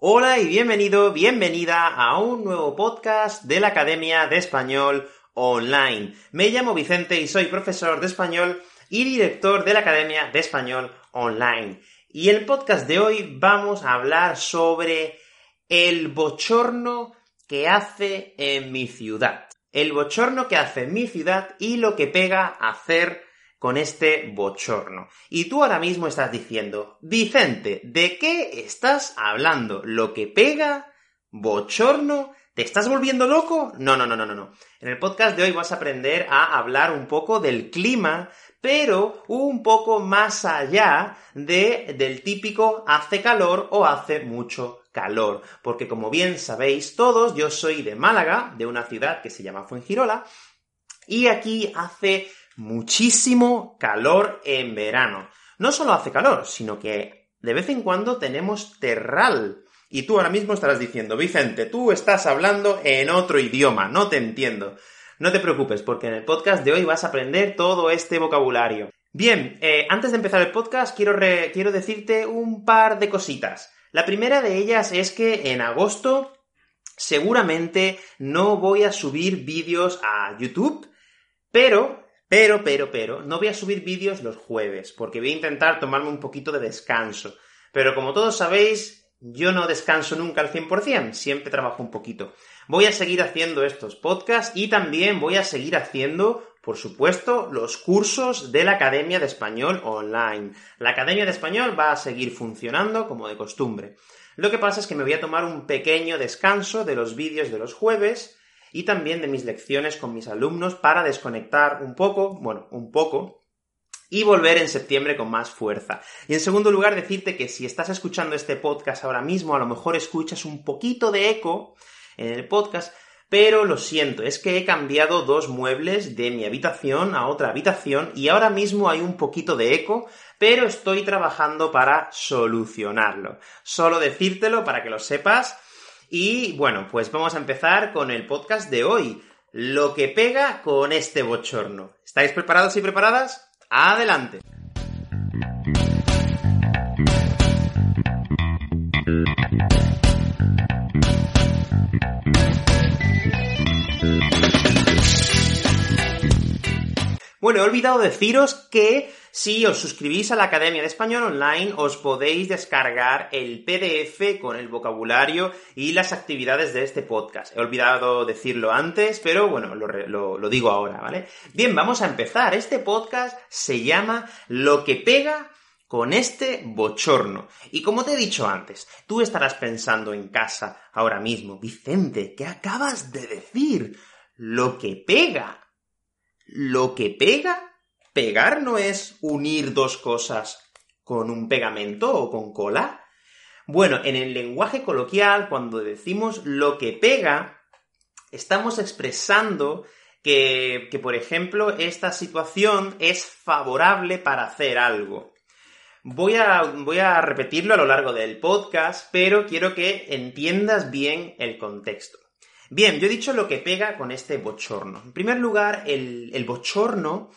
Hola y bienvenido, bienvenida a un nuevo podcast de la Academia de Español Online. Me llamo Vicente y soy profesor de español y director de la Academia de Español Online. Y en el podcast de hoy vamos a hablar sobre el bochorno que hace en mi ciudad el bochorno que hace mi ciudad y lo que pega hacer con este bochorno. Y tú ahora mismo estás diciendo, Vicente, ¿de qué estás hablando? ¿Lo que pega? ¿Bochorno? ¿Te estás volviendo loco? No, no, no, no, no. En el podcast de hoy vas a aprender a hablar un poco del clima, pero un poco más allá de, del típico hace calor o hace mucho calor, porque como bien sabéis todos, yo soy de Málaga, de una ciudad que se llama Fuengirola, y aquí hace muchísimo calor en verano. No solo hace calor, sino que de vez en cuando tenemos terral. Y tú ahora mismo estarás diciendo, Vicente, tú estás hablando en otro idioma, no te entiendo. No te preocupes, porque en el podcast de hoy vas a aprender todo este vocabulario. Bien, eh, antes de empezar el podcast, quiero, quiero decirte un par de cositas. La primera de ellas es que en agosto seguramente no voy a subir vídeos a YouTube, pero, pero, pero, pero, no voy a subir vídeos los jueves, porque voy a intentar tomarme un poquito de descanso. Pero como todos sabéis, yo no descanso nunca al 100%, siempre trabajo un poquito. Voy a seguir haciendo estos podcasts y también voy a seguir haciendo por supuesto, los cursos de la Academia de Español Online. La Academia de Español va a seguir funcionando como de costumbre. Lo que pasa es que me voy a tomar un pequeño descanso de los vídeos de los jueves y también de mis lecciones con mis alumnos para desconectar un poco, bueno, un poco, y volver en septiembre con más fuerza. Y en segundo lugar, decirte que si estás escuchando este podcast ahora mismo, a lo mejor escuchas un poquito de eco en el podcast, pero lo siento, es que he cambiado dos muebles de mi habitación a otra habitación y ahora mismo hay un poquito de eco, pero estoy trabajando para solucionarlo. Solo decírtelo para que lo sepas. Y bueno, pues vamos a empezar con el podcast de hoy. Lo que pega con este bochorno. ¿Estáis preparados y preparadas? Adelante. Bueno, he olvidado deciros que si os suscribís a la Academia de Español Online, os podéis descargar el PDF con el vocabulario y las actividades de este podcast. He olvidado decirlo antes, pero bueno, lo, digo ahora, ¿vale? Bien, vamos a empezar. Este podcast se llama Lo que pega con este bochorno. Y como te he dicho antes, tú estarás pensando en casa ahora mismo, Vicente, ¿qué acabas de decir? Lo que pega lo que pega, pegar no es unir dos cosas con un pegamento o con cola. Bueno, en el lenguaje coloquial, cuando decimos lo que pega, estamos expresando que, que, por ejemplo, esta situación es favorable para hacer algo. Voy a, voy a repetirlo a lo largo del podcast, pero quiero que entiendas bien el contexto. Bien, yo he dicho lo que pega con este bochorno. En primer lugar, el, el bochorno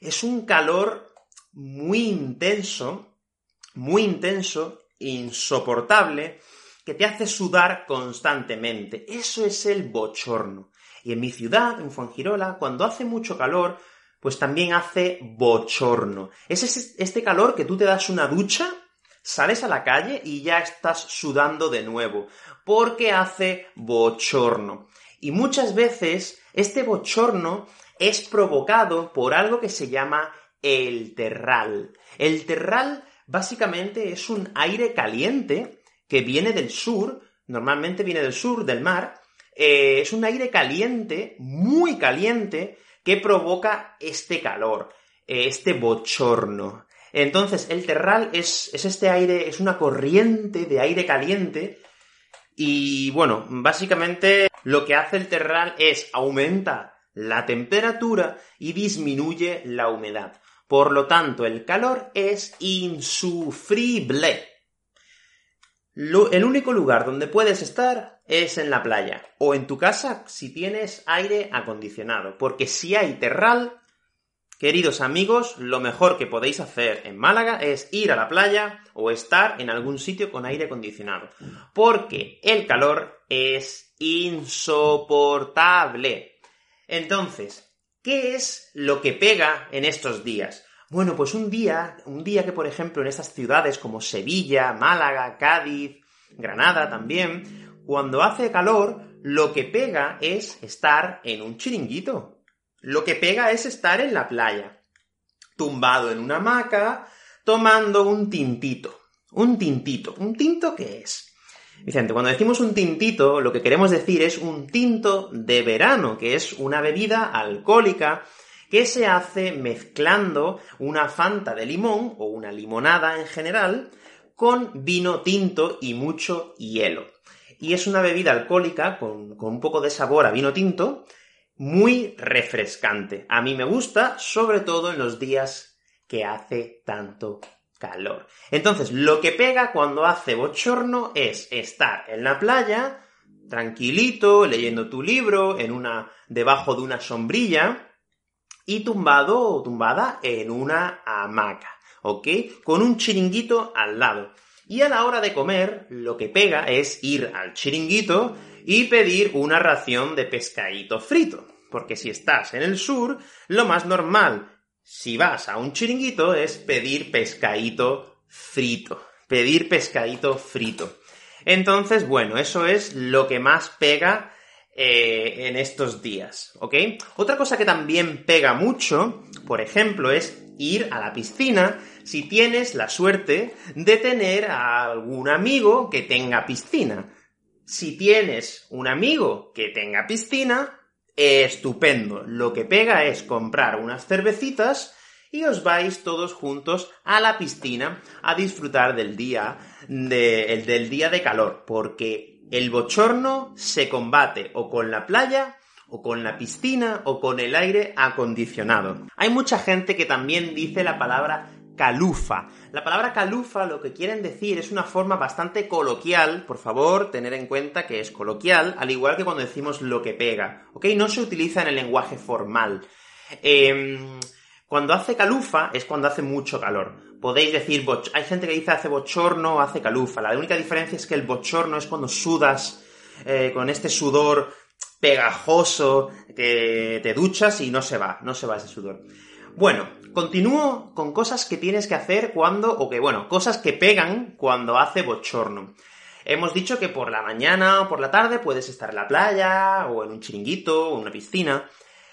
es un calor muy intenso, muy intenso, insoportable, que te hace sudar constantemente. Eso es el bochorno. Y en mi ciudad, en Fuengirola, cuando hace mucho calor, pues también hace bochorno. Es este calor que tú te das una ducha, sales a la calle y ya estás sudando de nuevo porque hace bochorno. Y muchas veces este bochorno es provocado por algo que se llama el terral. El terral básicamente es un aire caliente que viene del sur, normalmente viene del sur, del mar, eh, es un aire caliente, muy caliente, que provoca este calor, eh, este bochorno. Entonces, el terral es, es este aire, es una corriente de aire caliente Y bueno, básicamente lo que hace el terral es aumenta la temperatura y disminuye la humedad. Por lo tanto, el calor es insufrible. el único lugar donde puedes estar es en la playa o en tu casa si tienes aire acondicionado, porque si hay terral, queridos amigos, lo mejor que podéis hacer en Málaga es ir a la playa o estar en algún sitio con aire acondicionado, porque el calor es insoportable. Entonces, ¿qué es lo que pega en estos días? Bueno, pues un día, un día que por ejemplo en estas ciudades como Sevilla, Málaga, Cádiz, Granada también, cuando hace calor, lo que pega es estar en un chiringuito. Lo que pega es estar en la playa, tumbado en una hamaca, tomando un tintito. Un tintito. ¿Un tinto qué es? Vicente, cuando decimos un tintito, lo que queremos decir es un tinto de verano, que es una bebida alcohólica que se hace mezclando una fanta de limón o una limonada en general con vino tinto y mucho hielo. Y es una bebida alcohólica con, un poco de sabor a vino tinto, muy refrescante. A mí me gusta, sobre todo en los días que hace tanto Entonces, lo que pega cuando hace bochorno es estar en la playa, tranquilito, leyendo tu libro, en una, debajo de una sombrilla, y tumbado o tumbada en una hamaca, ¿ok? Con un chiringuito al lado. Y a la hora de comer, lo que pega es ir al chiringuito y pedir una ración de pescadito frito. Porque si estás en el sur, lo más normal, si vas a un chiringuito, es pedir pescadito frito. Pedir pescadito frito. Entonces, bueno, eso es lo que más pega eh, en estos días, ¿ok? Otra cosa que también pega mucho, por ejemplo, es ir a la piscina si tienes la suerte de tener a algún amigo que tenga piscina. Si tienes un amigo que tenga piscina, estupendo. Lo que pega es comprar unas cervecitas y os vais todos juntos a la piscina a disfrutar del día del día de calor, porque el bochorno se combate o con la playa, o con la piscina, o con el aire acondicionado. Hay mucha gente que también dice la palabra calufa. La palabra calufa lo que quieren decir es una forma bastante coloquial, por favor, tener en cuenta que es coloquial, al igual que cuando decimos lo que pega, ¿ok? No se utiliza en el lenguaje formal. Em, cuando hace calufa es cuando hace mucho calor. Podéis decir, hay gente que dice hace bochorno o hace calufa. La única diferencia es que el bochorno es cuando sudas eh, con este sudor pegajoso que te duchas y no se va, no se va ese sudor. Bueno, continúo con cosas que tienes que hacer cuando, o que bueno, cosas que pegan cuando hace bochorno. Hemos dicho que por la mañana o por la tarde puedes estar en la playa, o en un chiringuito, o en una piscina.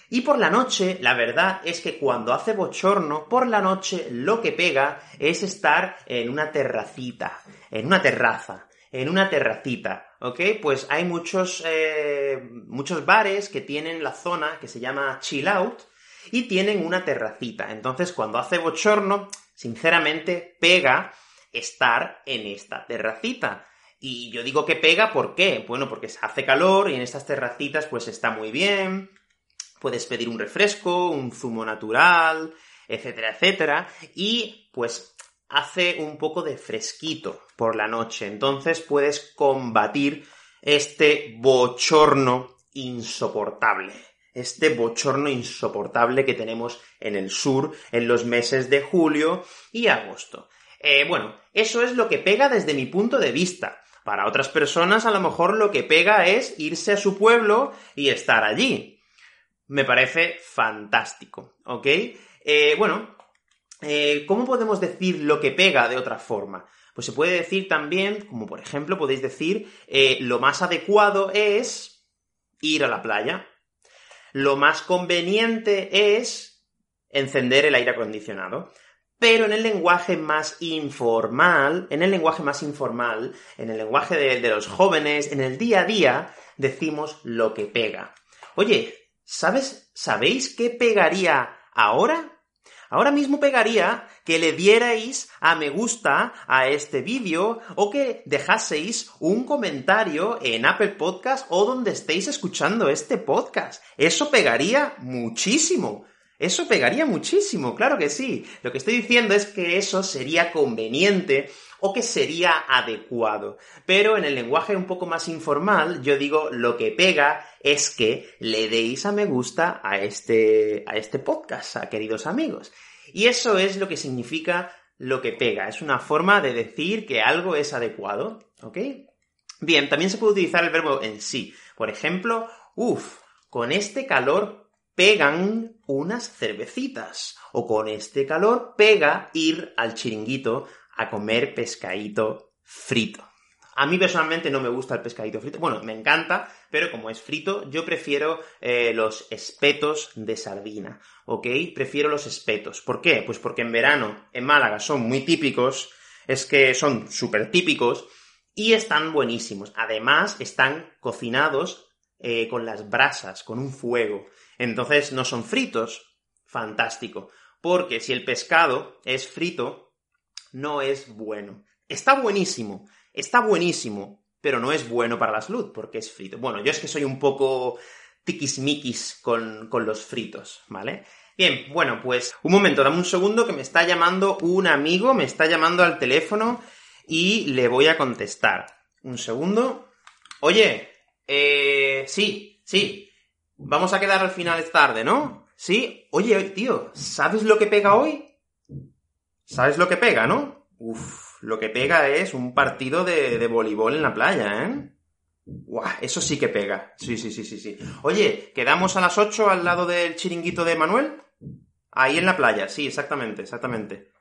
Y por la noche, la verdad es que cuando hace bochorno, por la noche lo que pega es estar en una terracita, en una terraza, en una terracita, ¿ok? Pues hay muchos, eh, muchos bares que tienen la zona que se llama chill out y tienen una terracita. Entonces, cuando hace bochorno, sinceramente, pega estar en esta terracita. Y yo digo que pega, ¿por qué? Bueno, porque hace calor y en estas terracitas pues está muy bien, puedes pedir un refresco, un zumo natural, etcétera, etcétera, y pues hace un poco de fresquito por la noche, entonces puedes combatir este bochorno insoportable, este bochorno insoportable que tenemos en el sur en los meses de julio y agosto. Eh, bueno, eso es lo que pega desde mi punto de vista. Para otras personas a lo mejor lo que pega es irse a su pueblo y estar allí me parece fantástico, ¿ok? Eh, bueno, eh, ¿cómo podemos decir lo que pega de otra forma? Pues se puede decir también, como por ejemplo podéis decir, lo más adecuado es ir a la playa. Lo más conveniente es encender el aire acondicionado. Pero en el lenguaje más informal, en el lenguaje más informal, en el lenguaje de los jóvenes, en el día a día, decimos lo que pega. Oye, ¿Sabes, ¿Sabéis qué pegaría ahora? Ahora mismo pegaría que le dierais a me gusta a este vídeo o que dejaseis un comentario en Apple Podcast o donde estéis escuchando este podcast. Eso pegaría muchísimo. Eso pegaría muchísimo, claro que sí. Lo que estoy diciendo es que eso sería conveniente o que sería adecuado. Pero en el lenguaje un poco más informal, yo digo lo que pega es que le deis a me gusta a este, a este podcast, a queridos amigos. Y eso es lo que significa lo que pega. Es una forma de decir que algo es adecuado, ¿ok? Bien, también se puede utilizar el verbo en sí. Por ejemplo, uff, con este calor pegan unas cervecitas. O con este calor pega ir al chiringuito a comer pescadito frito. A mí personalmente no me gusta el pescadito frito. Bueno, me encanta, pero como es frito, yo prefiero eh, los espetos de sardina, ¿ok? Prefiero los espetos. ¿Por qué? Pues porque en verano en Málaga son muy típicos, es que son súper típicos y están buenísimos. Además, están cocinados eh, con las brasas, con un fuego. Entonces no son fritos. Fantástico. Porque si el pescado es frito, no es bueno. Está buenísimo, está buenísimo, pero no es bueno para la salud porque es frito. Bueno, yo es que soy un poco tiquismiquis con, con los fritos, ¿vale? Bien, bueno, pues un momento, dame un segundo que me está llamando un amigo, me está llamando al teléfono y le voy a contestar. Un segundo. Oye, eh, sí, sí, Vamos a quedar al final tarde, ¿no? Sí. Oye, tío, ¿sabes lo que pega hoy? ¿Sabes lo que pega, no? Uf, lo que pega es un partido de, de voleibol en la playa, ¿eh? Guau, eso sí que pega. Sí, sí, sí, sí, sí. Oye, ¿quedamos a las 8 al lado del chiringuito de Manuel? Ahí en la playa, sí, exactamente, exactamente.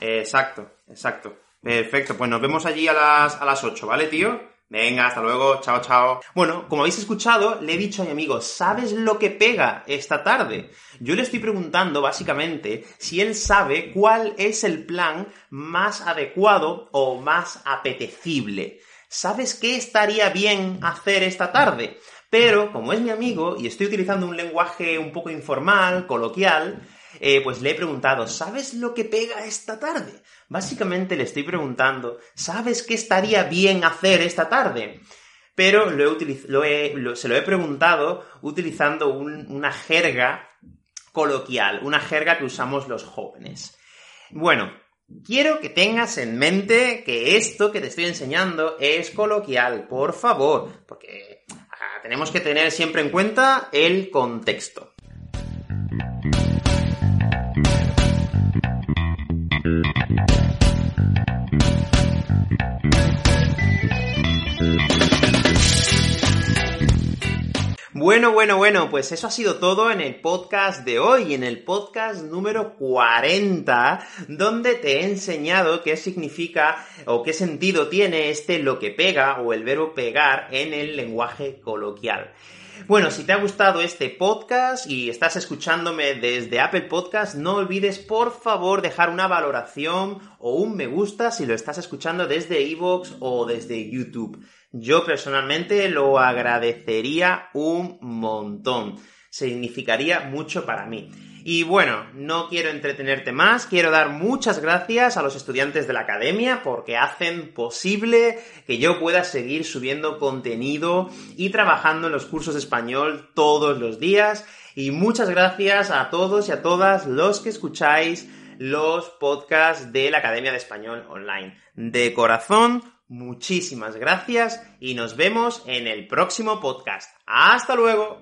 exacto, exacto. Perfecto, pues nos vemos allí a las, a las 8, ¿vale, tío? Venga, hasta luego, chao, chao. Bueno, como habéis escuchado, le he dicho a mi amigo, ¿sabes lo que pega esta tarde? Yo le estoy preguntando, básicamente, si él sabe cuál es el plan más adecuado o más apetecible. ¿Sabes qué estaría bien hacer esta tarde? Pero, como es mi amigo y estoy utilizando un lenguaje un poco informal, coloquial, eh, pues le he preguntado, ¿sabes lo que pega esta tarde? Básicamente le estoy preguntando, ¿sabes qué estaría bien hacer esta tarde? Pero lo he se lo he preguntado utilizando una jerga coloquial, una jerga que usamos los jóvenes. Bueno, quiero que tengas en mente que esto que te estoy enseñando es coloquial, por favor, porque ah, tenemos que tener siempre en cuenta el contexto. Bueno, bueno, bueno, pues eso ha sido todo en el podcast de hoy, en el podcast número 40, donde te he enseñado qué significa o qué sentido tiene este lo que pega o el verbo pegar en el lenguaje coloquial. Bueno, si te ha gustado este podcast y estás escuchándome desde Apple Podcast, no olvides por favor dejar una valoración o un me gusta si lo estás escuchando desde iVoox o desde YouTube. Yo personalmente lo agradecería un montón. Significaría mucho para mí. Y bueno, no quiero entretenerte más, quiero dar muchas gracias a los estudiantes de la academia porque hacen posible que yo pueda seguir subiendo contenido y trabajando en los cursos de español todos los días. Y muchas gracias a todos y a todas los que escucháis los podcasts de la Academia de Español Online. De corazón, muchísimas gracias y nos vemos en el próximo podcast. ¡Hasta luego!